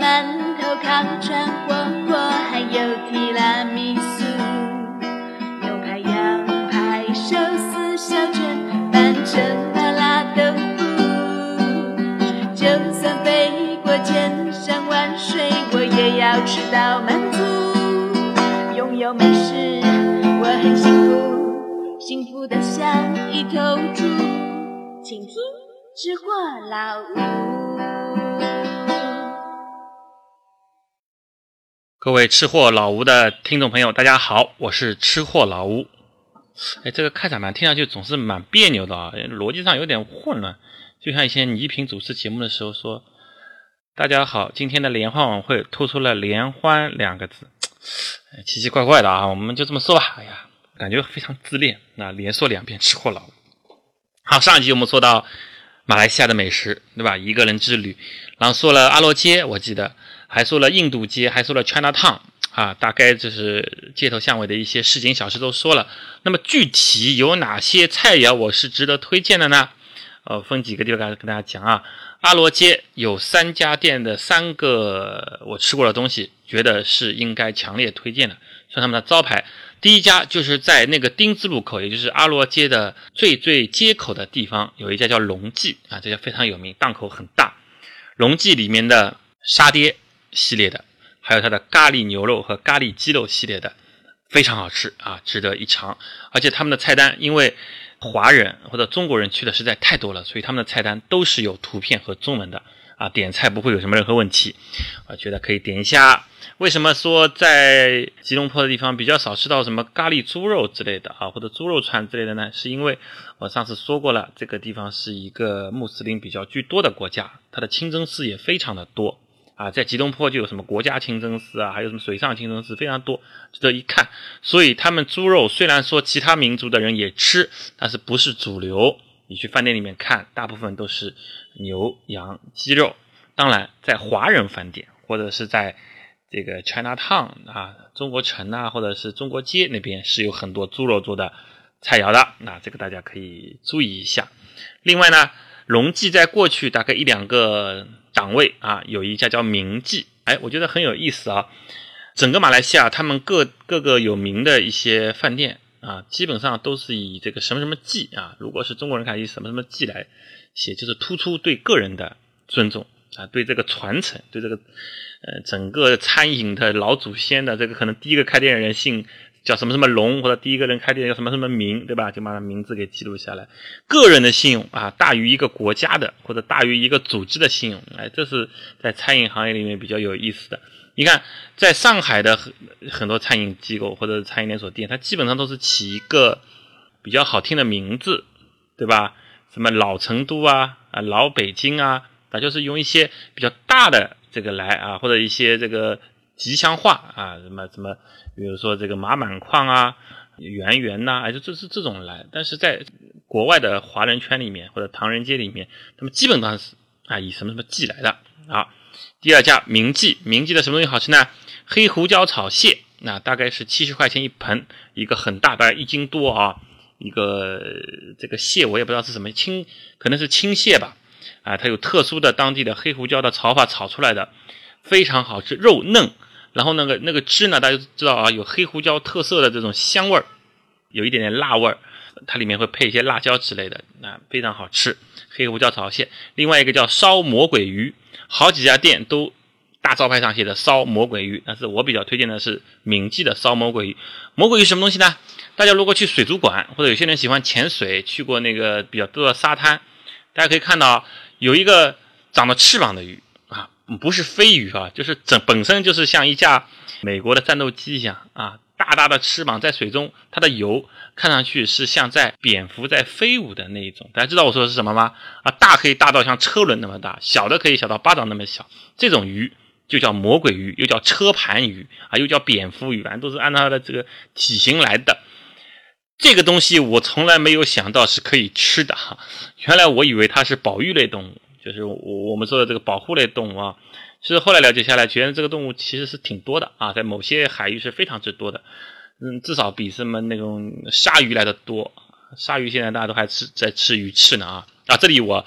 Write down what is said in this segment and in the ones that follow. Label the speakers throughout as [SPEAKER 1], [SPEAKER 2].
[SPEAKER 1] 馒头、烤串、火锅，还有提拉米苏。牛排、羊排、寿司、小卷、半成麻辣豆腐。就算飞过千山万水，我也要吃到满足。拥有美食，我很幸福，幸福的像一头猪。请听《吃货老吴》。
[SPEAKER 2] 各位吃货老吴的听众朋友，大家好，我是吃货老吴。哎，这个开场白听上去总是蛮别扭的啊，逻辑上有点混乱，就像以前倪萍主持节目的时候说：“大家好，今天的联欢晚会突出了‘联欢’两个字，奇奇怪怪的啊，我们就这么说吧。哎呀，感觉非常自恋，那连说两遍吃货老吴。好，上一集我们说到马来西亚的美食，对吧？一个人之旅，然后说了阿罗街，我记得。还说了印度街，还说了 China Town 啊，大概就是街头巷尾的一些市井小吃都说了。那么具体有哪些菜肴我是值得推荐的呢？呃，分几个地方跟大家讲啊。阿罗街有三家店的三个我吃过的东西，觉得是应该强烈推荐的，算他们的招牌。第一家就是在那个丁字路口，也就是阿罗街的最最街口的地方，有一家叫龙记啊，这家非常有名，档口很大。龙记里面的沙爹。系列的，还有它的咖喱牛肉和咖喱鸡肉系列的，非常好吃啊，值得一尝。而且他们的菜单，因为华人或者中国人去的实在太多了，所以他们的菜单都是有图片和中文的啊，点菜不会有什么任何问题。我觉得可以点一下。为什么说在吉隆坡的地方比较少吃到什么咖喱猪肉之类的啊，或者猪肉串之类的呢？是因为我上次说过了，这个地方是一个穆斯林比较居多的国家，它的清真寺也非常的多。啊，在吉隆坡就有什么国家清真寺啊，还有什么水上清真寺，非常多，值得一看。所以他们猪肉虽然说其他民族的人也吃，但是不是主流。你去饭店里面看，大部分都是牛、羊、鸡肉。当然，在华人饭店或者是在这个 China Town 啊，中国城啊，或者是中国街那边是有很多猪肉做的菜肴的。那这个大家可以注意一下。另外呢，龙记在过去大概一两个。档位啊，有一家叫明记，哎，我觉得很有意思啊。整个马来西亚，他们各各个有名的一些饭店啊，基本上都是以这个什么什么记啊，如果是中国人，看以什么什么记来写，就是突出对个人的尊重啊，对这个传承，对这个呃整个餐饮的老祖先的这个可能第一个开店的人姓。叫什么什么龙，或者第一个人开店叫什么什么名，对吧？就把他名字给记录下来。个人的信用啊，大于一个国家的，或者大于一个组织的信用。哎，这是在餐饮行业里面比较有意思的。你看，在上海的很很多餐饮机构或者餐饮连锁店，它基本上都是起一个比较好听的名字，对吧？什么老成都啊，啊老北京啊，它就是用一些比较大的这个来啊，或者一些这个。吉祥话啊，什么什么，比如说这个马满矿啊，圆圆呐，哎，就这是这种来。但是在国外的华人圈里面或者唐人街里面，他们基本上是啊以什么什么记来的啊。第二家明记，明记的什么东西好吃呢？黑胡椒炒蟹，那大概是七十块钱一盆，一个很大，大概一斤多啊。一个这个蟹我也不知道是什么青，可能是青蟹吧。啊，它有特殊的当地的黑胡椒的炒法炒出来的，非常好吃，肉嫩。然后那个那个汁呢，大家知道啊，有黑胡椒特色的这种香味儿，有一点点辣味儿，它里面会配一些辣椒之类的，那非常好吃。黑胡椒炒蟹，另外一个叫烧魔鬼鱼，好几家店都大招牌上写的烧魔鬼鱼，但是我比较推荐的是铭记的烧魔鬼鱼。魔鬼鱼什么东西呢？大家如果去水族馆，或者有些人喜欢潜水，去过那个比较多的沙滩，大家可以看到有一个长了翅膀的鱼。不是飞鱼啊，就是整本身就是像一架美国的战斗机一样啊，大大的翅膀在水中，它的游看上去是像在蝙蝠在飞舞的那一种。大家知道我说的是什么吗？啊，大可以大到像车轮那么大，小的可以小到巴掌那么小。这种鱼就叫魔鬼鱼，又叫车盘鱼啊，又叫蝙蝠鱼，反正都是按它的这个体型来的。这个东西我从来没有想到是可以吃的哈，原来我以为它是保育类动物。就是我我们说的这个保护类动物啊，其实后来了解下来，觉得这个动物其实是挺多的啊，在某些海域是非常之多的，嗯，至少比什么那种鲨鱼来的多。鲨鱼现在大家都还吃在吃鱼翅呢啊啊！这里我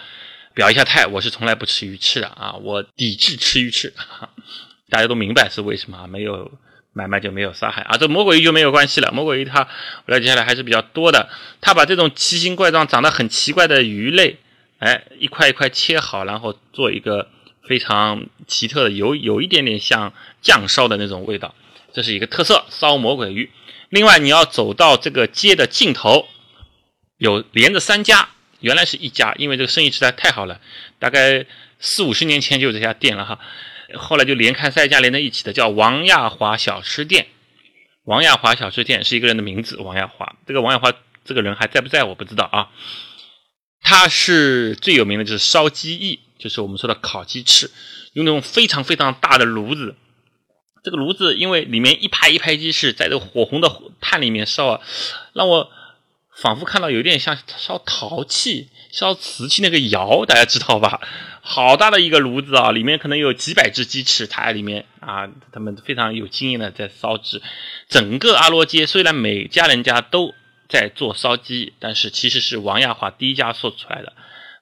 [SPEAKER 2] 表一下态，我是从来不吃鱼翅的啊，我抵制吃鱼翅，大家都明白是为什么啊，没有买卖就没有杀害啊，这魔鬼鱼就没有关系了，魔鬼鱼它我了解下来还是比较多的，它把这种奇形怪状、长得很奇怪的鱼类，哎，一块一块切好，然后做一个非常奇特的，有有一点点像酱烧的那种味道，这是一个特色，烧魔鬼鱼。另外，你要走到这个街的尽头，有连着三家。原来是一家，因为这个生意实在太好了，大概四五十年前就有这家店了哈，后来就连开三家连在一起的，叫王亚华小吃店。王亚华小吃店是一个人的名字，王亚华。这个王亚华这个人还在不在我不知道啊。它是最有名的就是烧鸡翼，就是我们说的烤鸡翅，用那种非常非常大的炉子，这个炉子因为里面一排一排鸡翅在这火红的炭里面烧啊，让我。仿佛看到有点像烧陶器、烧瓷器那个窑，大家知道吧？好大的一个炉子啊，里面可能有几百只鸡翅，它里面啊，他们非常有经验的在烧制。整个阿罗街虽然每家人家都在做烧鸡，但是其实是王亚华第一家做出来的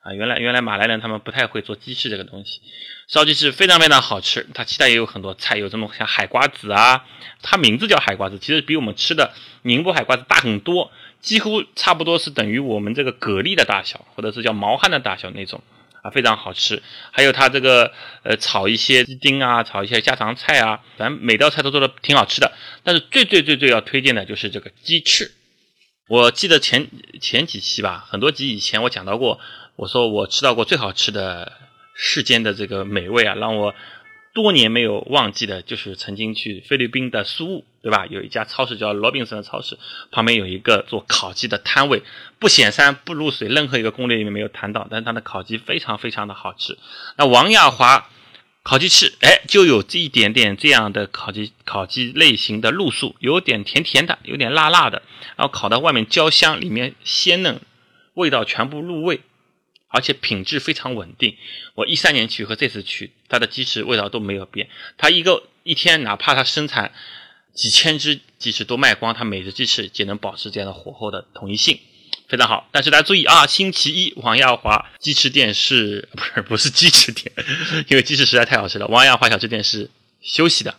[SPEAKER 2] 啊。原来原来马来人他们不太会做鸡翅这个东西，烧鸡翅非常非常好吃。它其他也有很多菜，有这种像海瓜子啊，它名字叫海瓜子，其实比我们吃的宁波海瓜子大很多。几乎差不多是等于我们这个蛤蜊的大小，或者是叫毛蚶的大小那种啊，非常好吃。还有它这个呃炒一些鸡丁啊，炒一些家常菜啊，反正每道菜都做的挺好吃的。但是最最最最要推荐的就是这个鸡翅。我记得前前几期吧，很多集以前我讲到过，我说我吃到过最好吃的世间的这个美味啊，让我。多年没有忘记的，就是曾经去菲律宾的苏务，对吧？有一家超市叫罗宾森的超市，旁边有一个做烤鸡的摊位，不显山不露水，任何一个攻略里面没有谈到，但是它的烤鸡非常非常的好吃。那王亚华烤鸡翅，哎，就有这一点点这样的烤鸡烤鸡类型的路数，有点甜甜的，有点辣辣的，然后烤到外面焦香，里面鲜嫩，味道全部入味。而且品质非常稳定。我一三年去和这次去，它的鸡翅味道都没有变。它一个一天，哪怕它生产几千只鸡翅都卖光，它每只鸡翅也能保持这样的火候的统一性，非常好。但是大家注意啊，星期一王亚华鸡翅店是 不是不是鸡翅店？因为鸡翅实在太好吃了。王亚华小吃店是休息的。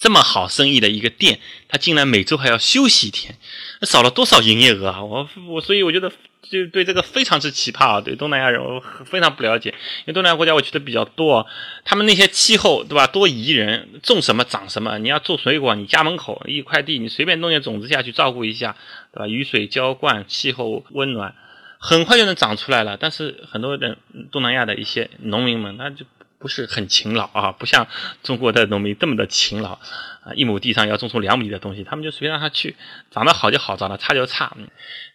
[SPEAKER 2] 这么好生意的一个店，他竟然每周还要休息一天，那少了多少营业额啊！我我所以我觉得就对这个非常之奇葩啊！对东南亚人我非常不了解，因为东南亚国家我去的比较多，他们那些气候对吧，多宜人，种什么长什么。你要种水果，你家门口一块地，你随便弄点种子下去照顾一下，对吧？雨水浇灌，气候温暖，很快就能长出来了。但是很多人东南亚的一些农民们，他就。不是很勤劳啊，不像中国的农民这么的勤劳啊，一亩地上要种出两亩地的东西，他们就随便让他去，长得好就好，长得差就差，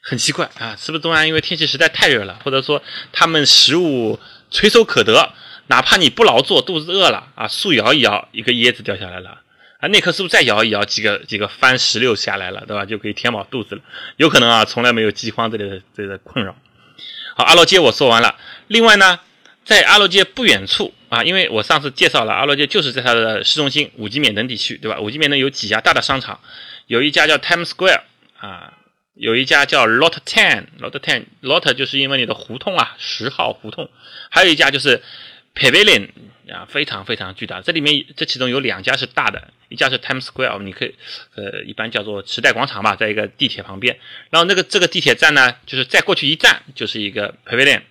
[SPEAKER 2] 很奇怪啊，是不是东南因为天气实在太热了，或者说他们食物垂手可得，哪怕你不劳作，肚子饿了啊，树摇一摇，一个椰子掉下来了啊，那棵树再摇一摇，几个几个番石榴下来了，对吧？就可以填饱肚子了，有可能啊，从来没有饥荒这类的这个困扰。好，阿罗街我说完了，另外呢，在阿罗街不远处。啊，因为我上次介绍了阿罗街，就是在它的市中心五级免登地区，对吧？五级免登有几家大的商场，有一家叫 Times Square 啊，有一家叫 Lot Ten，Lot Ten，Lot 就是因为你的胡同啊，十号胡同，还有一家就是 Pavilion 啊，非常非常巨大。这里面这其中有两家是大的，一家是 Times Square，你可以呃一般叫做时代广场吧，在一个地铁旁边。然后那个这个地铁站呢，就是再过去一站就是一个 Pavilion。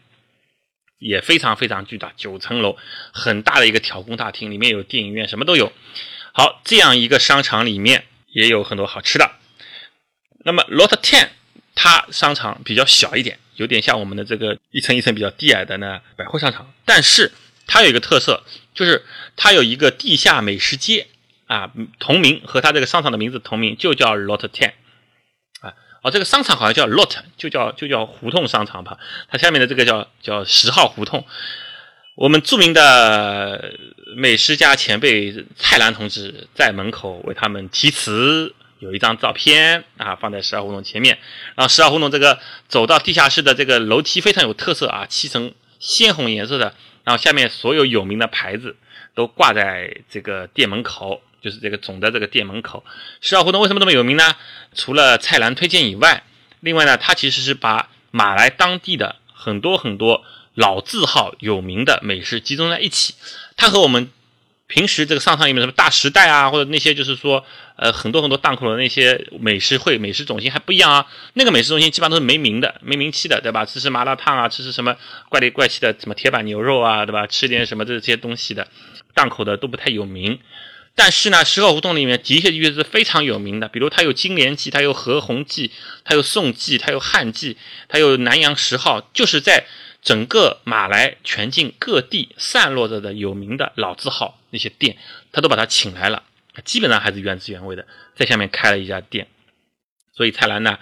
[SPEAKER 2] 也非常非常巨大，九层楼，很大的一个挑空大厅，里面有电影院，什么都有。好，这样一个商场里面也有很多好吃的。那么 Lot Ten 它商场比较小一点，有点像我们的这个一层一层比较低矮的呢百货商场，但是它有一个特色，就是它有一个地下美食街啊，同名和它这个商场的名字同名，就叫 Lot Ten。哦，这个商场好像叫 Lot，就叫就叫胡同商场吧。它下面的这个叫叫十号胡同。我们著名的美食家前辈蔡澜同志在门口为他们题词，有一张照片啊，放在十号胡同前面。然后十号胡同这个走到地下室的这个楼梯非常有特色啊，漆成鲜红颜色的。然后下面所有有名的牌子都挂在这个店门口。就是这个总的这个店门口，十号胡同为什么这么有名呢？除了蔡澜推荐以外，另外呢，它其实是把马来当地的很多很多老字号有名的美食集中在一起，它和我们。平时这个商场里面什么大时代啊，或者那些就是说，呃，很多很多档口的那些美食会、美食中心还不一样啊。那个美食中心基本上都是没名的、没名气的，对吧？吃吃麻辣烫啊，吃吃什么怪里怪气的什么铁板牛肉啊，对吧？吃点什么这些东西的档口的都不太有名。但是呢，十号胡同里面的确的确是非常有名的，比如它有金莲记，它有和红记，它有宋记，它有汉记，它有南阳十号，就是在。整个马来全境各地散落着的有名的老字号那些店，他都把他请来了，基本上还是原汁原味的，在下面开了一家店。所以蔡澜呢，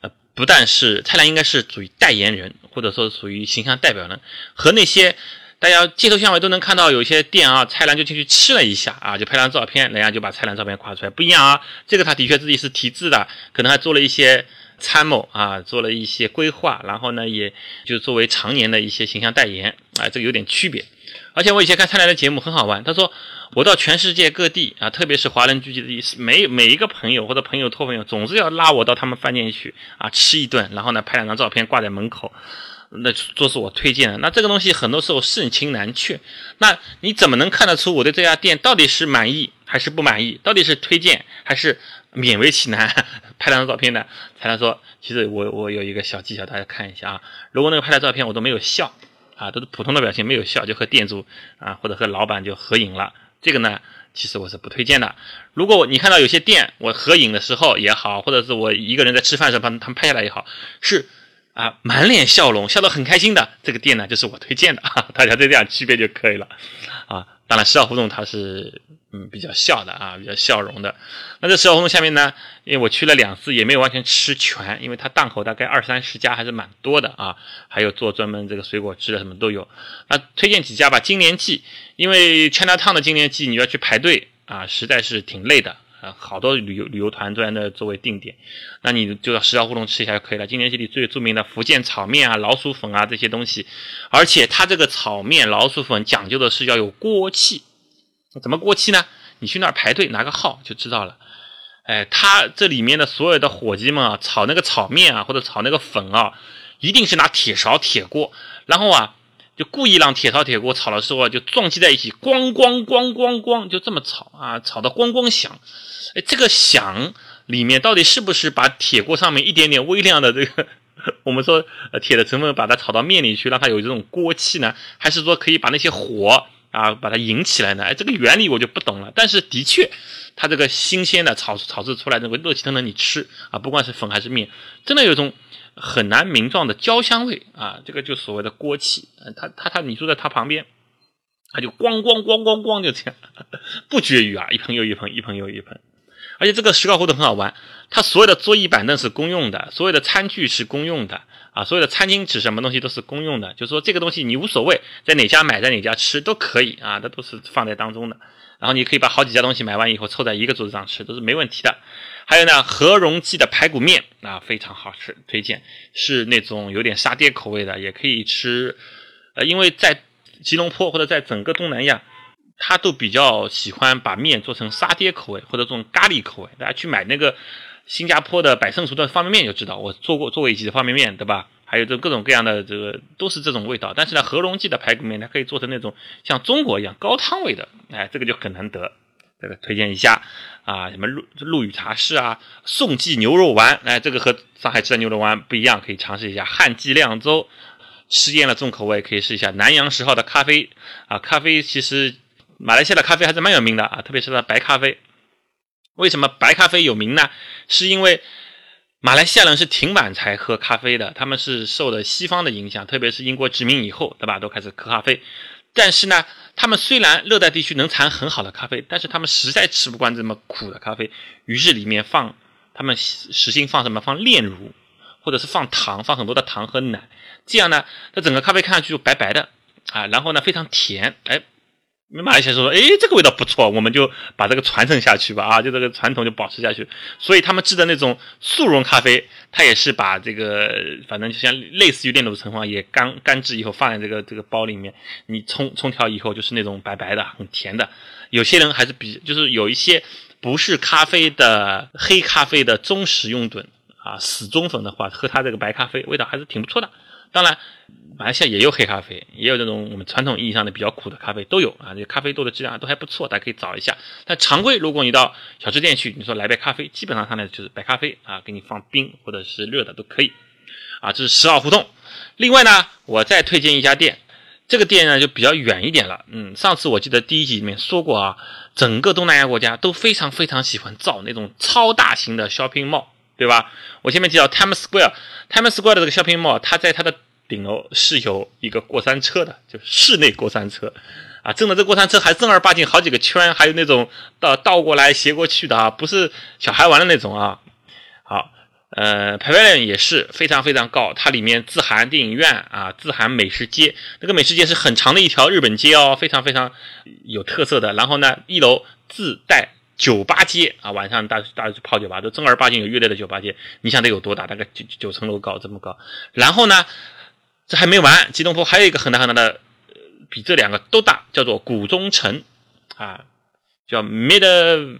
[SPEAKER 2] 呃，不但是蔡澜应该是属于代言人，或者说属于形象代表人，和那些大家街头巷尾都能看到有一些店啊，蔡澜就进去吃了一下啊，就拍张照片，人家就把蔡澜照片挂出来，不一样啊。这个他的确自己是题字的，可能还做了一些。参谋啊，做了一些规划，然后呢，也就作为常年的一些形象代言啊，这个有点区别。而且我以前看蔡澜的节目很好玩，他说我到全世界各地啊，特别是华人聚集的地，每每一个朋友或者朋友托朋友，总是要拉我到他们饭店去啊吃一顿，然后呢拍两张照片挂在门口，那都是我推荐的。那这个东西很多时候盛情难却，那你怎么能看得出我对这家店到底是满意还是不满意？到底是推荐还是？勉为其难 拍两张照片呢，才能说，其实我我有一个小技巧，大家看一下啊。如果那个拍的照片我都没有笑啊，都是普通的表情，没有笑，就和店主啊或者和老板就合影了，这个呢，其实我是不推荐的。如果你看到有些店我合影的时候也好，或者是我一个人在吃饭的时候把他们拍下来也好，是啊满脸笑容，笑得很开心的，这个店呢就是我推荐的，啊 大家就这样区别就可以了啊。当然，十号胡同它是嗯比较笑的啊，比较笑容的。那这十号胡同下面呢，因为我去了两次，也没有完全吃全，因为它档口大概二三十家，还是蛮多的啊。还有做专门这个水果汁的，什么都有。那推荐几家吧，金莲记，因为 China Town 的金莲记你要去排队啊，实在是挺累的。啊，好多旅游旅游团都在那作为定点，那你就到十号胡同吃一下就可以了。今年这里最著名的福建炒面啊、老鼠粉啊这些东西，而且它这个炒面、老鼠粉讲究的是要有锅气，怎么锅气呢？你去那儿排队拿个号就知道了。哎，它这里面的所有的伙计们啊，炒那个炒面啊或者炒那个粉啊，一定是拿铁勺铁锅，然后啊。就故意让铁勺铁锅炒的时候啊就撞击在一起，咣咣咣咣咣，就这么炒啊，炒的咣咣响。哎，这个响里面到底是不是把铁锅上面一点点微量的这个，我们说呃铁的成分把它炒到面里去，让它有这种锅气呢？还是说可以把那些火啊把它引起来呢？哎，这个原理我就不懂了。但是的确，它这个新鲜的炒炒制出来那个热气腾腾，你吃啊，不管是粉还是面，真的有一种。很难名状的焦香味啊，这个就所谓的锅气。嗯，他他他，你坐在他旁边，他就咣咣咣咣咣就这样，不绝于啊，一盆又一盆，一盆又一盆。而且这个石膏胡同很好玩，它所有的桌椅板凳是公用的，所有的餐具是公用的啊，所有的餐巾纸什么东西都是公用的。就是说这个东西你无所谓在哪家买，在哪家吃都可以啊，它都是放在当中的。然后你可以把好几家东西买完以后凑在一个桌子上吃，都是没问题的。还有呢，和荣记的排骨面啊，非常好吃，推荐是那种有点沙爹口味的，也可以吃。呃，因为在吉隆坡或者在整个东南亚，他都比较喜欢把面做成沙爹口味或者这种咖喱口味。大家去买那个新加坡的百胜厨的方便面就知道，我做过做过一集的方便面，对吧？还有这各种各样的这个都是这种味道。但是呢，和荣记的排骨面它可以做成那种像中国一样高汤味的，哎，这个就很难得。这个推荐一下啊，什么陆陆羽茶室啊，宋记牛肉丸，哎，这个和上海吃的牛肉丸不一样，可以尝试一下。汉记靓州吃厌了重口味，可以试一下南洋十号的咖啡啊，咖啡其实马来西亚的咖啡还是蛮有名的啊，特别是它白咖啡。为什么白咖啡有名呢？是因为马来西亚人是挺晚才喝咖啡的，他们是受了西方的影响，特别是英国殖民以后，对吧？都开始喝咖啡。但是呢，他们虽然热带地区能产很好的咖啡，但是他们实在吃不惯这么苦的咖啡，于是里面放他们实心放什么？放炼乳，或者是放糖，放很多的糖和奶，这样呢，它整个咖啡看上去就白白的啊，然后呢非常甜，哎。马来西亚说：“哎，这个味道不错，我们就把这个传承下去吧。啊，就这个传统就保持下去。所以他们制的那种速溶咖啡，它也是把这个，反正就像类似于炼乳成分，也干干制以后放在这个这个包里面，你冲冲调以后就是那种白白的、很甜的。有些人还是比，就是有一些不是咖啡的黑咖啡的忠实拥趸啊，死忠粉的话，喝它这个白咖啡味道还是挺不错的。当然，马来西亚也有黑咖啡，也有这种我们传统意义上的比较苦的咖啡都有啊。这咖啡豆的质量都还不错，大家可以找一下。但常规，如果你到小吃店去，你说来杯咖啡，基本上上来就是白咖啡啊，给你放冰或者是热的都可以。啊，这是十号胡同。另外呢，我再推荐一家店，这个店呢就比较远一点了。嗯，上次我记得第一集里面说过啊，整个东南亚国家都非常非常喜欢造那种超大型的 shopping mall，对吧？我前面提到 Times Square，Times Square 的这个 shopping mall，它在它的顶楼是有一个过山车的，就室内过山车。啊，真的这过山车还正儿八经好几个圈，还有那种倒倒过来斜过去的啊，不是小孩玩的那种啊。好。呃，Pavilion 也是非常非常高，它里面自含电影院啊，自含美食街，那个美食街是很长的一条日本街哦，非常非常有特色的。然后呢，一楼自带酒吧街啊，晚上大大家去泡酒吧，都正儿八经有乐队的酒吧街。你想得有多大？大概九九层楼高，这么高。然后呢，这还没完，吉隆坡还有一个很大很大的，比这两个都大，叫做古中城啊，叫 Mid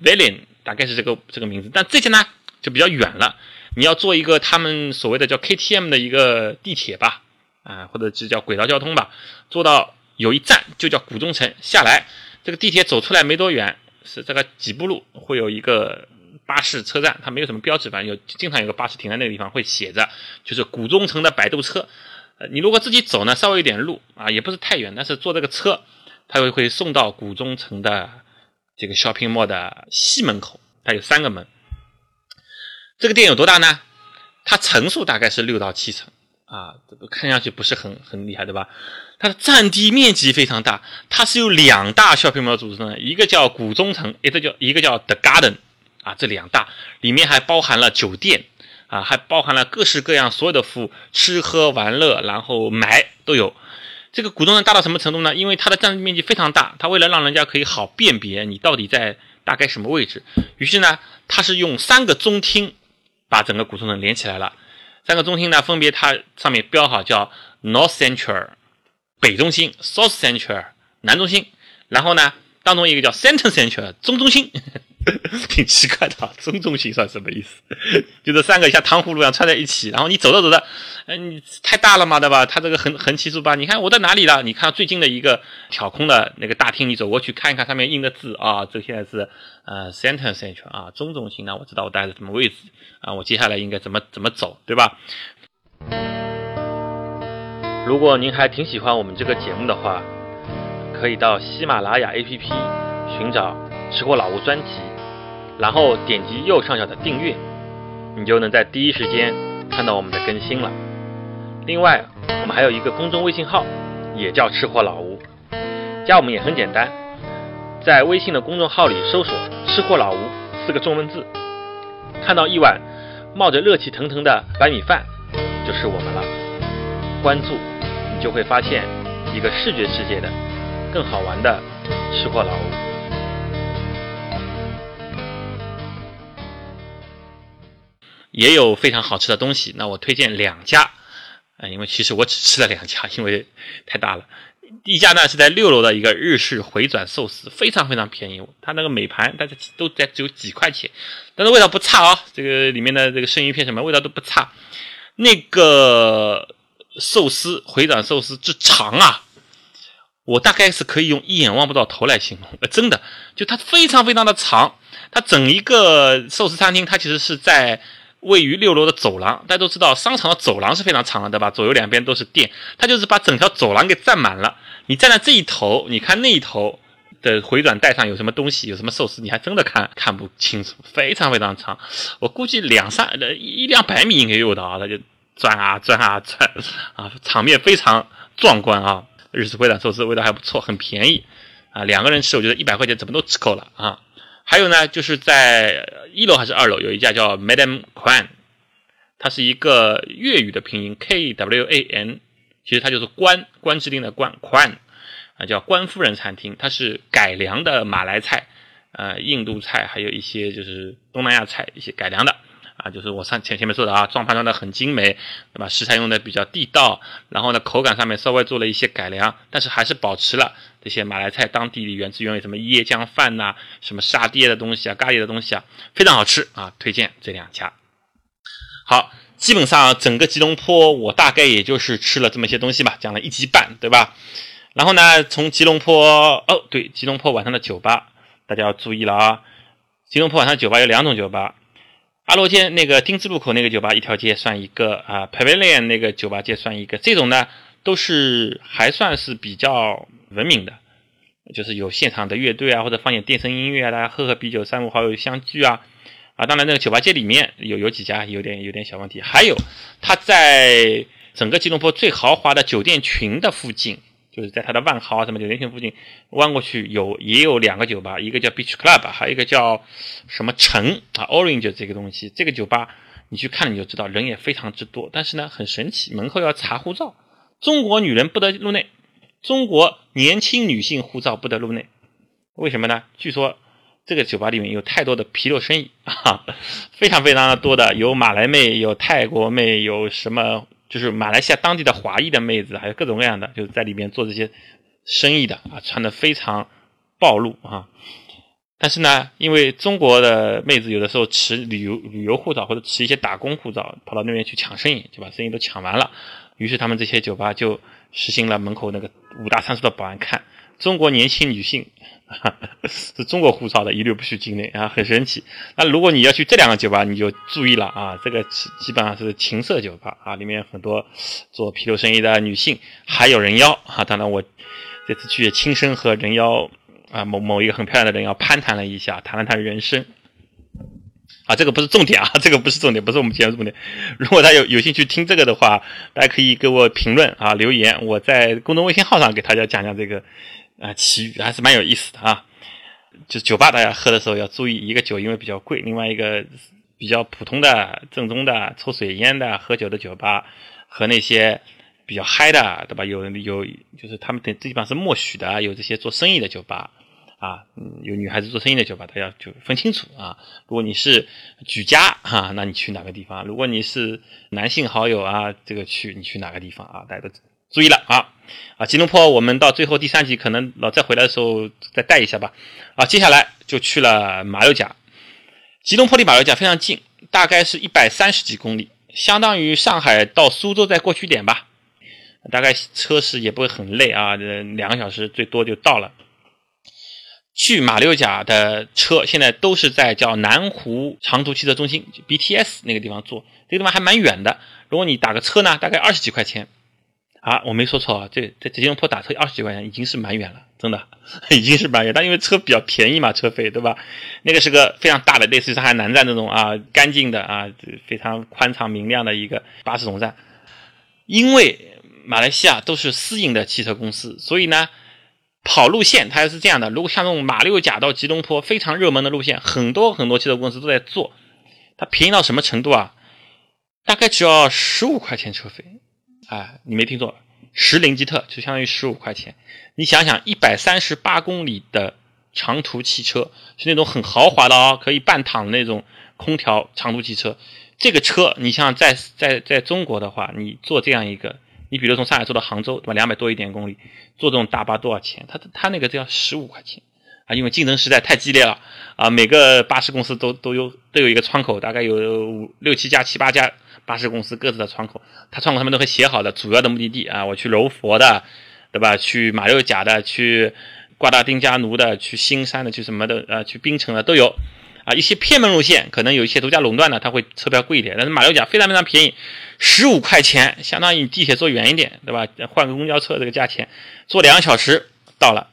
[SPEAKER 2] Valley，大概是这个这个名字。但这些呢就比较远了。你要做一个他们所谓的叫 KTM 的一个地铁吧，啊，或者是叫轨道交通吧，坐到有一站就叫古中城下来，这个地铁走出来没多远，是这个几步路会有一个巴士车站，它没有什么标志，反正有经常有个巴士停在那个地方，会写着就是古中城的摆渡车。呃，你如果自己走呢，稍微有点路啊，也不是太远，但是坐这个车，它会会送到古中城的这个 shopping mall 的西门口，它有三个门。这个店有多大呢？它层数大概是六到七层啊，这个看上去不是很很厉害，对吧？它的占地面积非常大，它是由两大 shopping mall 组成的，一个叫古中城，一个叫一个叫 The Garden 啊，这两大里面还包含了酒店啊，还包含了各式各样所有的服务，吃喝玩乐，然后买都有。这个古中城大到什么程度呢？因为它的占地面积非常大，它为了让人家可以好辨别你到底在大概什么位置，于是呢，它是用三个中厅。把整个古中城连起来了，三个中厅呢，分别它上面标好叫 North Central 北中心，South Central 南中心，然后呢，当中一个叫 Center Central 中中心。挺奇怪的啊，中中心算什么意思？就这三个像糖葫芦一样串在一起，然后你走着走着，嗯，你太大了嘛，对吧？它这个横横七竖八，你看我在哪里了？你看最近的一个挑空的那个大厅，你走过去看一看上面印的字啊，这现在是呃 center center 啊，中中心，呢我知道我待在什么位置啊，我接下来应该怎么怎么走，对吧？如果您还挺喜欢我们这个节目的话，可以到喜马拉雅 APP 寻找“吃货老吴”专辑。然后点击右上角的订阅，你就能在第一时间看到我们的更新了。另外，我们还有一个公众微信号，也叫吃货老吴，加我们也很简单，在微信的公众号里搜索“吃货老吴”四个中文字，看到一碗冒着热气腾腾的白米饭，就是我们了。关注，就会发现一个视觉世界的更好玩的吃货老屋。也有非常好吃的东西，那我推荐两家，啊，因为其实我只吃了两家，因为太大了。一家呢是在六楼的一个日式回转寿司，非常非常便宜，它那个每盘大家都在只有几块钱，但是味道不差啊，这个里面的这个生鱼片什么味道都不差。那个寿司回转寿司之长啊，我大概是可以用一眼望不到头来形容，呃，真的，就它非常非常的长，它整一个寿司餐厅，它其实是在。位于六楼的走廊，大家都知道，商场的走廊是非常长的，对吧？左右两边都是店，它就是把整条走廊给占满了。你站在这一头，你看那一头的回转带上有什么东西，有什么寿司，你还真的看看不清楚，非常非常长。我估计两三呃一两百米应该有的啊，它就转啊转啊转啊，场面非常壮观啊。日式回转寿司味道还不错，很便宜啊，两个人吃我觉得一百块钱怎么都吃够了啊。还有呢，就是在一楼还是二楼，有一家叫 Madam Kwan，它是一个粤语的拼音 K W A N，其实它就是关关之琳的关 Kwan，啊叫关夫人餐厅，它是改良的马来菜，呃印度菜，还有一些就是东南亚菜一些改良的。就是我上前前面说的啊，装盘装的很精美，对吧？食材用的比较地道，然后呢，口感上面稍微做了一些改良，但是还是保持了这些马来菜当地的原汁原味，什么椰浆饭呐，什么沙爹的东西啊，咖喱的东西啊，非常好吃啊，推荐这两家。好，基本上整个吉隆坡，我大概也就是吃了这么一些东西吧，讲了一集半，对吧？然后呢，从吉隆坡，哦，对，吉隆坡晚上的酒吧，大家要注意了啊！吉隆坡晚上酒吧有两种酒吧，阿罗街那个丁字路口那个酒吧一条街算一个啊，Pavilion 那个酒吧街算一个，这种呢都是还算是比较文明的，就是有现场的乐队啊，或者放点电声音乐啊，大家喝喝啤酒，三五好友相聚啊。啊，当然，那个酒吧街里面有有几家有点有点小问题，还有它在整个吉隆坡最豪华的酒店群的附近，就是在它的万豪啊什么酒店群附近弯过去有也有两个酒吧，一个叫 Beach Club，还有一个叫什么城啊 Orange 这个东西，这个酒吧你去看你就知道人也非常之多，但是呢很神奇，门口要查护照，中国女人不得入内，中国年轻女性护照不得入内，为什么呢？据说。这个酒吧里面有太多的皮肉生意 啊，非常非常的多的，有马来妹，有泰国妹，有什么就是马来西亚当地的华裔的妹子，还有各种各样的，就是在里面做这些生意的啊，穿的非常暴露啊。但是呢，因为中国的妹子有的时候持旅游旅游护照或者持一些打工护照，跑到那边去抢生意，就把生意都抢完了。于是他们这些酒吧就实行了门口那个五大三粗的保安看中国年轻女性。是中国护照的，一律不许境内啊，很神奇。那如果你要去这两个酒吧，你就注意了啊，这个基本上是情色酒吧啊，里面很多做皮肉生意的女性，还有人妖啊。当然，我这次去也亲身和人妖啊某某一个很漂亮的人妖攀谈了一下，谈了谈人生啊，这个不是重点啊，这个不是重点，不是我们节目重点。如果大家有有兴趣听这个的话，大家可以给我评论啊留言，我在公众微信号上给大家讲讲这个。啊，奇遇还是蛮有意思的啊！就酒吧，大家喝的时候要注意，一个酒因为比较贵，另外一个比较普通的、正宗的抽水烟的、喝酒的酒吧和那些比较嗨的，对吧？有有就是他们等基本上是默许的，有这些做生意的酒吧啊，有女孩子做生意的酒吧，大家就分清楚啊。如果你是举家哈，那你去哪个地方？如果你是男性好友啊，这个去你去哪个地方啊？大家都。注意了啊啊！吉隆坡，我们到最后第三集可能老再回来的时候再带一下吧。啊，接下来就去了马六甲。吉隆坡离马六甲非常近，大概是一百三十几公里，相当于上海到苏州再过去点吧。大概车时也不会很累啊，两个小时最多就到了。去马六甲的车现在都是在叫南湖长途汽车中心 （BTS） 那个地方坐，这个地方还蛮远的。如果你打个车呢，大概二十几块钱。啊，我没说错啊，这在吉隆坡打车二十几块钱已经是蛮远了，真的 已经是蛮远。但因为车比较便宜嘛，车费对吧？那个是个非常大的，类似于上海南站那种啊，干净的啊，非常宽敞明亮的一个巴士总站。因为马来西亚都是私营的汽车公司，所以呢，跑路线它是这样的：如果像这种马六甲到吉隆坡非常热门的路线，很多很多汽车公司都在做。它便宜到什么程度啊？大概只要十五块钱车费。啊，你没听错，十零吉特就相当于十五块钱。你想想，一百三十八公里的长途汽车是那种很豪华的哦，可以半躺的那种空调长途汽车。这个车，你像在在在中国的话，你坐这样一个，你比如从上海坐到杭州，对吧？两百多一点公里，坐这种大巴多少钱？他他那个就要十五块钱啊，因为竞争实在太激烈了啊。每个巴士公司都都有都有一个窗口，大概有五六七家、七八家。巴士公司各自的窗口，它窗口上面都会写好的主要的目的地啊，我去柔佛的，对吧？去马六甲的，去瓜达丁加奴的，去新山的，去什么的，呃，去槟城的都有啊。一些偏门路线可能有一些独家垄断的，它会车票贵一点，但是马六甲非常非常便宜，十五块钱，相当于你地铁坐远一点，对吧？换个公交车这个价钱，坐两个小时到了。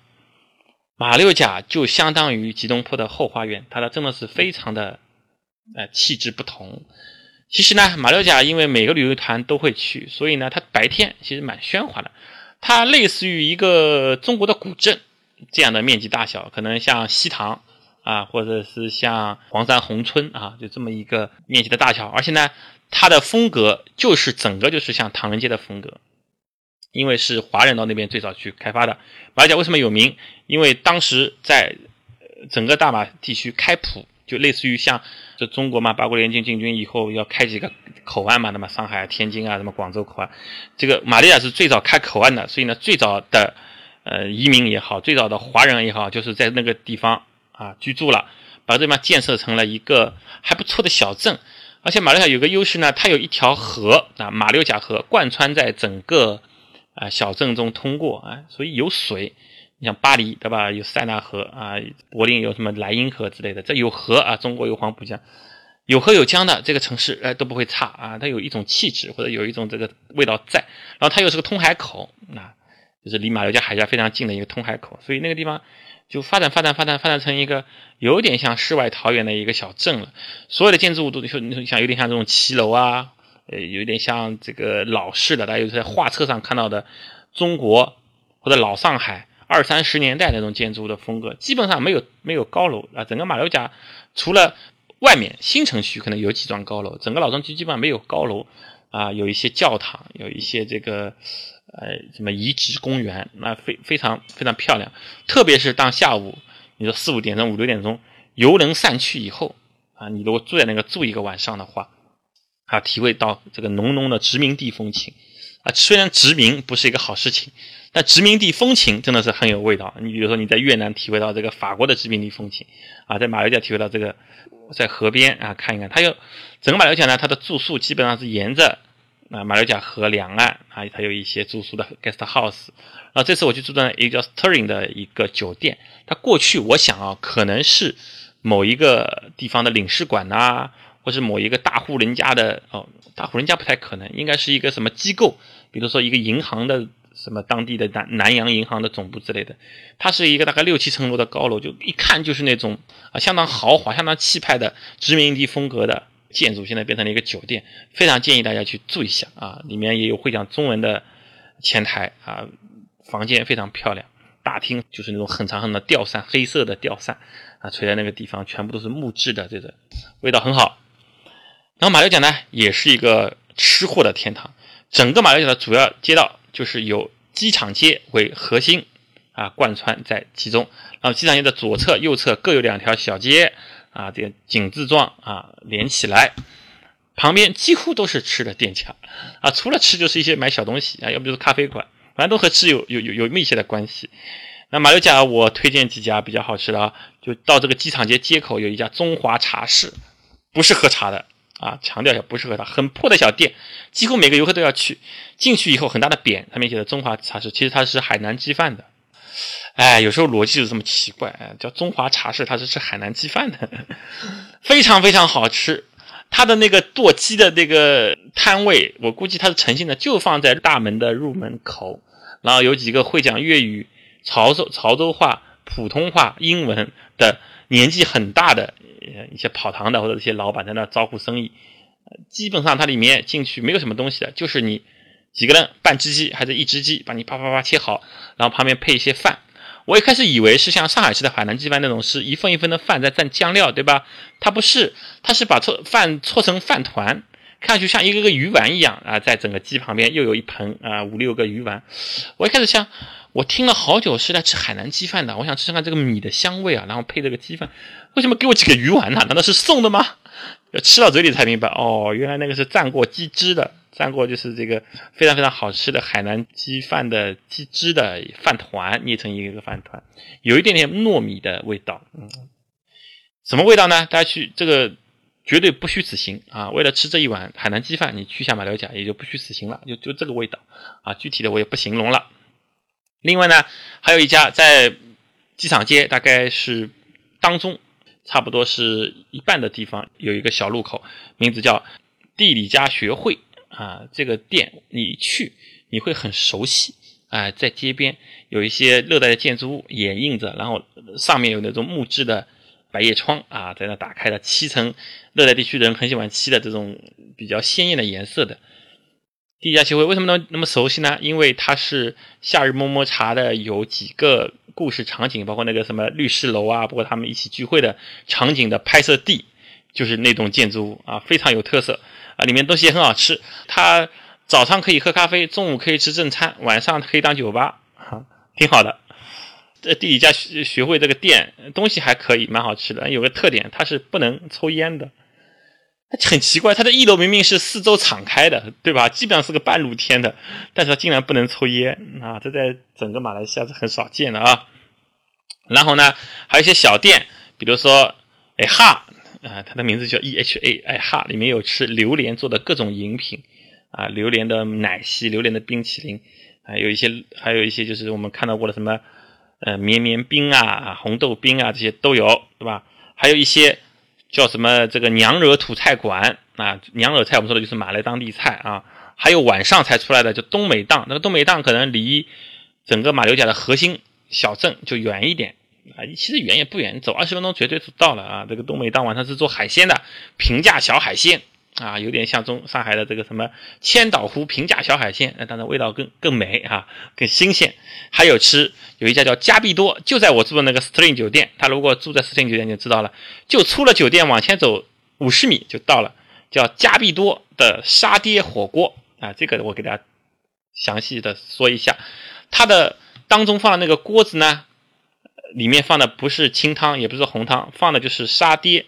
[SPEAKER 2] 马六甲就相当于吉隆坡的后花园，它的真的是非常的呃气质不同。其实呢，马六甲因为每个旅游团都会去，所以呢，它白天其实蛮喧哗的。它类似于一个中国的古镇这样的面积大小，可能像西塘啊，或者是像黄山宏村啊，就这么一个面积的大小。而且呢，它的风格就是整个就是像唐人街的风格，因为是华人到那边最早去开发的。马六甲为什么有名？因为当时在整个大马地区开普。就类似于像这中国嘛，八国联军进军以后要开几个口岸嘛，那么上海、天津啊，什么广州口岸，这个马六甲是最早开口岸的，所以呢，最早的呃移民也好，最早的华人也好，就是在那个地方啊居住了，把这地方建设成了一个还不错的小镇而且马六甲有个优势呢，它有一条河啊，马六甲河贯穿在整个啊小镇中通过啊，所以有水。你像巴黎对吧？有塞纳河啊，柏林有什么莱茵河之类的，这有河啊。中国有黄浦江，有河有江的这个城市哎都不会差啊。它有一种气质或者有一种这个味道在，然后它又是个通海口啊，就是离马六甲海峡非常近的一个通海口，所以那个地方。就发展发展发展发展成一个有点像世外桃源的一个小镇了，所有的建筑物都就像有点像这种骑楼啊，呃，有点像这个老式的，大家有在画册上看到的中国或者老上海二三十年代那种建筑的风格，基本上没有没有高楼啊，整个马六甲除了外面新城区可能有几幢高楼，整个老城区基本上没有高楼啊，有一些教堂，有一些这个。呃，什么遗址公园，那非非常非常漂亮。特别是当下午，你说四五点钟、五六点钟，游人散去以后，啊，你如果住在那个住一个晚上的话，啊，体会到这个浓浓的殖民地风情。啊，虽然殖民不是一个好事情，但殖民地风情真的是很有味道。你比如说你在越南体会到这个法国的殖民地风情，啊，在马六甲体会到这个，在河边啊看一看，它有整个马六甲呢，它的住宿基本上是沿着。啊，马六甲河两岸啊，它有一些住宿的 guest house。然后这次我去住在一个叫 Stirling 的一个酒店，它过去我想啊，可能是某一个地方的领事馆呐，或是某一个大户人家的哦，大户人家不太可能，应该是一个什么机构，比如说一个银行的什么当地的南南洋银行的总部之类的。它是一个大概六七层楼的高楼，就一看就是那种啊相当豪华、相当气派的殖民地风格的。建筑现在变成了一个酒店，非常建议大家去住一下啊！里面也有会讲中文的前台啊，房间非常漂亮，大厅就是那种很长很长的吊扇，黑色的吊扇啊，垂在那个地方，全部都是木质的，这个味道很好。然后马六甲呢，也是一个吃货的天堂，整个马六甲的主要街道就是由机场街为核心啊，贯穿在其中，然后机场街的左侧、右侧各有两条小街。啊，这个井字状啊，连起来，旁边几乎都是吃的店家啊，除了吃就是一些买小东西啊，要不就是咖啡馆，反正都和吃有有有有密切的关系。那马六甲我推荐几家比较好吃的啊，就到这个机场街街口有一家中华茶室，不是喝茶的啊，强调一下不是喝茶，很破的小店，几乎每个游客都要去。进去以后很大的匾，上面写的中华茶室，其实它是海南鸡饭的。哎，有时候逻辑就这么奇怪，哎，叫中华茶室，它是吃海南鸡饭的，非常非常好吃。它的那个剁鸡的那个摊位，我估计它是诚信的，就放在大门的入门口。然后有几个会讲粤语、潮州潮州话、普通话、英文的年纪很大的一些跑堂的或者一些老板在那招呼生意。基本上它里面进去没有什么东西的，就是你几个人半只鸡还是一只鸡，把你啪啪啪切好，然后旁边配一些饭。我一开始以为是像上海市的海南鸡饭那种，是一份一份的饭在蘸酱料，对吧？它不是，它是把搓饭搓成饭团，看上去像一个个鱼丸一样啊，在整个鸡旁边又有一盆啊五六个鱼丸。我一开始想，我听了好久是在吃海南鸡饭的，我想吃看看这个米的香味啊，然后配这个鸡饭，为什么给我几个鱼丸呢？难道是送的吗？要吃到嘴里才明白，哦，原来那个是蘸过鸡汁的。蘸过就是这个非常非常好吃的海南鸡饭的鸡汁的饭团，捏成一个个饭团，有一点点糯米的味道。嗯，什么味道呢？大家去这个绝对不虚此行啊！为了吃这一碗海南鸡饭，你去下马六甲也就不虚此行了，就就这个味道啊！具体的我也不形容了。另外呢，还有一家在机场街，大概是当中差不多是一半的地方，有一个小路口，名字叫地理家学会。啊，这个店你去你会很熟悉啊，在街边有一些热带的建筑物掩映着，然后上面有那种木质的百叶窗啊，在那打开的漆成热带地区人很喜欢漆的这种比较鲜艳的颜色的第一家协会为什么能那么熟悉呢？因为它是夏日么么茶的有几个故事场景，包括那个什么律师楼啊，包括他们一起聚会的场景的拍摄地，就是那栋建筑物啊，非常有特色。啊，里面东西也很好吃。它早上可以喝咖啡，中午可以吃正餐，晚上可以当酒吧，哈，挺好的。这第一家学学会这个店东西还可以，蛮好吃的。有个特点，它是不能抽烟的。很奇怪，它的一楼明明是四周敞开的，对吧？基本上是个半露天的，但是它竟然不能抽烟啊！这在整个马来西亚是很少见的啊。然后呢，还有一些小店，比如说，哎哈。啊，它的名字叫 E H A，哎哈，里面有吃榴莲做的各种饮品啊，榴莲的奶昔、榴莲的冰淇淋，还有一些还有一些就是我们看到过的什么呃绵绵冰啊、红豆冰啊这些都有，对吧？还有一些叫什么这个娘惹土菜馆啊，娘惹菜我们说的就是马来当地菜啊，还有晚上才出来的叫东美档，那个东美档可能离整个马六甲的核心小镇就远一点。啊，其实远也不远，走二十分钟绝对是到了啊。这个东美档晚上是做海鲜的，平价小海鲜啊，有点像中上海的这个什么千岛湖平价小海鲜，那当然味道更更美啊，更新鲜。还有吃有一家叫加必多，就在我住的那个 String 酒店，他如果住在 String 酒店就知道了，就出了酒店往前走五十米就到了，叫加必多的沙爹火锅啊，这个我给大家详细的说一下，它的当中放的那个锅子呢。里面放的不是清汤，也不是红汤，放的就是沙爹，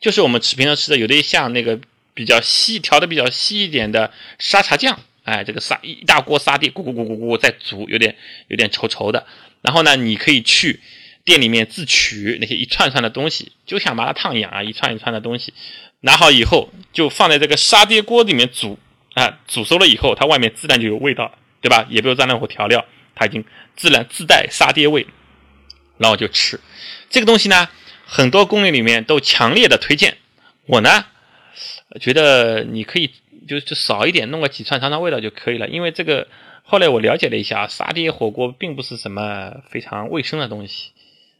[SPEAKER 2] 就是我们吃平常吃的，有点像那个比较细调的比较细一点的沙茶酱，哎，这个沙一大锅沙爹，咕咕咕咕咕在煮，有点有点稠稠的。然后呢，你可以去店里面自取那些一串串的东西，就像麻辣烫一样啊，一串一串的东西，拿好以后就放在这个沙爹锅里面煮啊，煮熟了以后，它外面自然就有味道，对吧？也不用沾任何调料，它已经自然自带沙爹味。然后就吃，这个东西呢，很多攻略里面都强烈的推荐。我呢，觉得你可以就就少一点，弄个几串尝尝味道就可以了。因为这个后来我了解了一下，沙爹火锅并不是什么非常卫生的东西。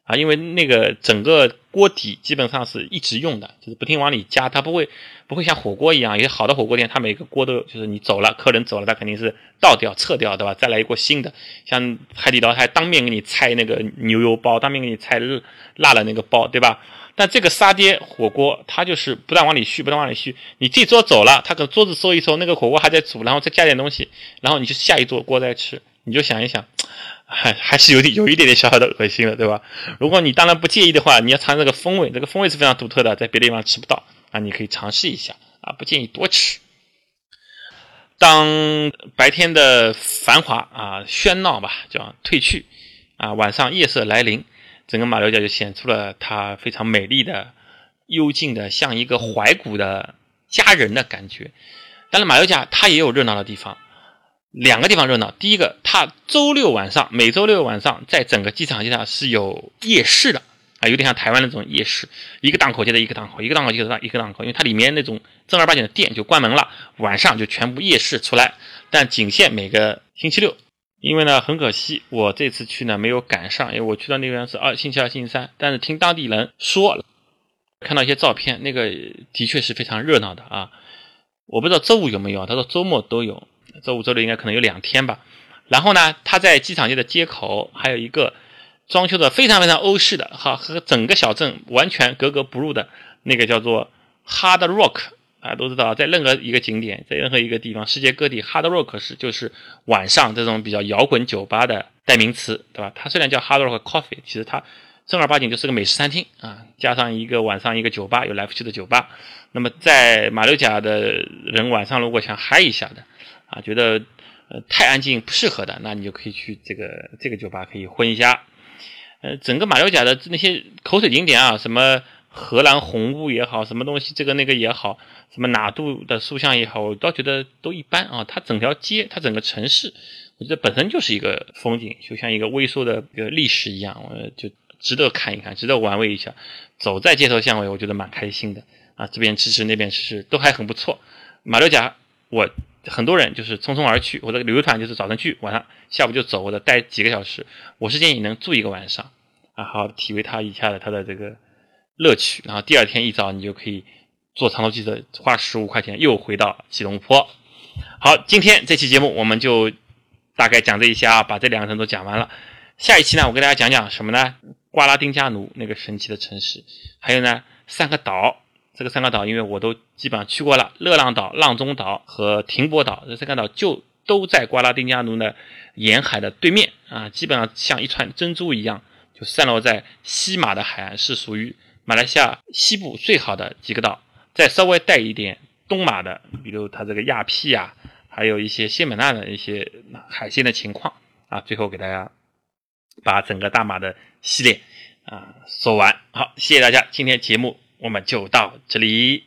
[SPEAKER 2] 啊，因为那个整个锅底基本上是一直用的，就是不停往里加，它不会不会像火锅一样，有些好的火锅店，它每个锅都就是你走了，客人走了，它肯定是倒掉、撤掉，对吧？再来一锅新的。像海底捞，它当面给你拆那个牛油包，当面给你拆辣的那个包，对吧？但这个沙爹火锅，它就是不断往里续，不断往里续。你这桌走了，它可能桌子收一收，那个火锅还在煮，然后再加点东西，然后你就下一桌锅再吃，你就想一想。还还是有点有一点点小小的恶心了，对吧？如果你当然不介意的话，你要尝这个风味，这个风味是非常独特的，在别的地方吃不到啊，你可以尝试一下啊，不建议多吃。当白天的繁华啊喧闹吧，叫褪去啊，晚上夜色来临，整个马六甲就显出了它非常美丽的、幽静的，像一个怀古的佳人的感觉。当然，马六甲它也有热闹的地方。两个地方热闹。第一个，它周六晚上，每周六晚上，在整个机场街上是有夜市的啊，有点像台湾那种夜市，一个档口接着一个档口，一个档口接着一个档口，因为它里面那种正儿八经的店就关门了，晚上就全部夜市出来，但仅限每个星期六。因为呢，很可惜，我这次去呢没有赶上，因为我去到那边是二星期二、星期三，但是听当地人说，看到一些照片，那个的确是非常热闹的啊。我不知道周五有没有，他说周末都有。周五、周六应该可能有两天吧。然后呢，他在机场街的街口还有一个装修的非常非常欧式的，哈，和整个小镇完全格格不入的那个叫做 Hard Rock 啊，都知道，在任何一个景点，在任何一个地方，世界各地 Hard Rock 是就是晚上这种比较摇滚酒吧的代名词，对吧？它虽然叫 Hard Rock Coffee，其实它正儿八经就是个美食餐厅啊，加上一个晚上一个酒吧，有来福去的酒吧。那么在马六甲的人晚上如果想嗨一下的。啊，觉得呃太安静不适合的，那你就可以去这个这个酒吧可以混一下。呃，整个马六甲的那些口水景点啊，什么荷兰红屋也好，什么东西这个那个也好，什么哪度的塑像也好，我倒觉得都一般啊。它整条街，它整个城市，我觉得本身就是一个风景，就像一个微缩的一个历史一样，我就值得看一看，值得玩味一下。走在街头巷尾，我觉得蛮开心的啊。这边吃吃，那边吃吃，都还很不错。马六甲，我。很多人就是匆匆而去，我的旅游团就是早晨去，晚上下午就走，或者待几个小时。我是建议能住一个晚上，啊，好体会它一下的它的这个乐趣。然后第二天一早你就可以坐长途汽车，花十五块钱又回到吉隆坡。好，今天这期节目我们就大概讲这一些啊，把这两个城都讲完了。下一期呢，我跟大家讲讲什么呢？瓜拉丁加奴那个神奇的城市，还有呢三个岛。这个三个岛，因为我都基本上去过了，热浪岛、浪中岛和停泊岛这三个岛就都在瓜拉丁加奴的沿海的对面啊，基本上像一串珍珠一样，就散落在西马的海岸，是属于马来西亚西部最好的几个岛。再稍微带一点东马的，比如它这个亚庇啊，还有一些仙本那的一些海鲜的情况啊，最后给大家把整个大马的系列啊说完。好，谢谢大家，今天节目。我们就到这里。